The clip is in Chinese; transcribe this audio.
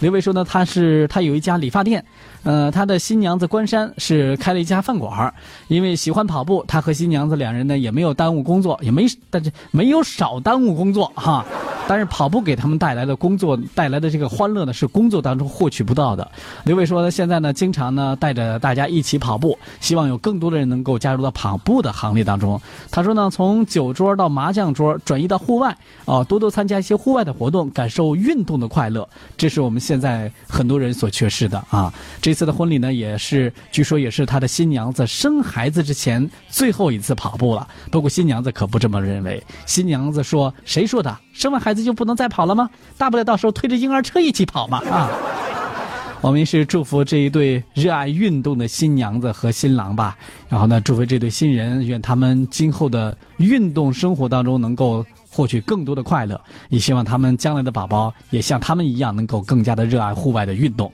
刘伟说呢，他是他有一家理发店，呃，他的新娘子关山是开了一家饭馆因为喜欢跑步，他和新娘子两人呢也没有耽误工作，也没但是没有少耽误工作哈。但是跑步给他们带来的工作带来的这个欢乐呢，是工作当中获取不到的。刘伟说呢，现在呢，经常呢带着大家一起跑步，希望有更多的人能够加入到跑步的行列当中。他说呢，从酒桌到麻将桌，转移到户外，哦，多多参加一些户外的活动，感受运动的快乐，这是我们现在很多人所缺失的啊。这次的婚礼呢，也是据说也是他的新娘子生孩子之前最后一次跑步了。不过新娘子可不这么认为，新娘子说：“谁说的？生完孩子子就不能再跑了吗？大不了到时候推着婴儿车一起跑嘛啊！” 我们是祝福这一对热爱运动的新娘子和新郎吧，然后呢，祝福这对新人，愿他们今后的运动生活当中能够获取更多的快乐，也希望他们将来的宝宝也像他们一样，能够更加的热爱户外的运动。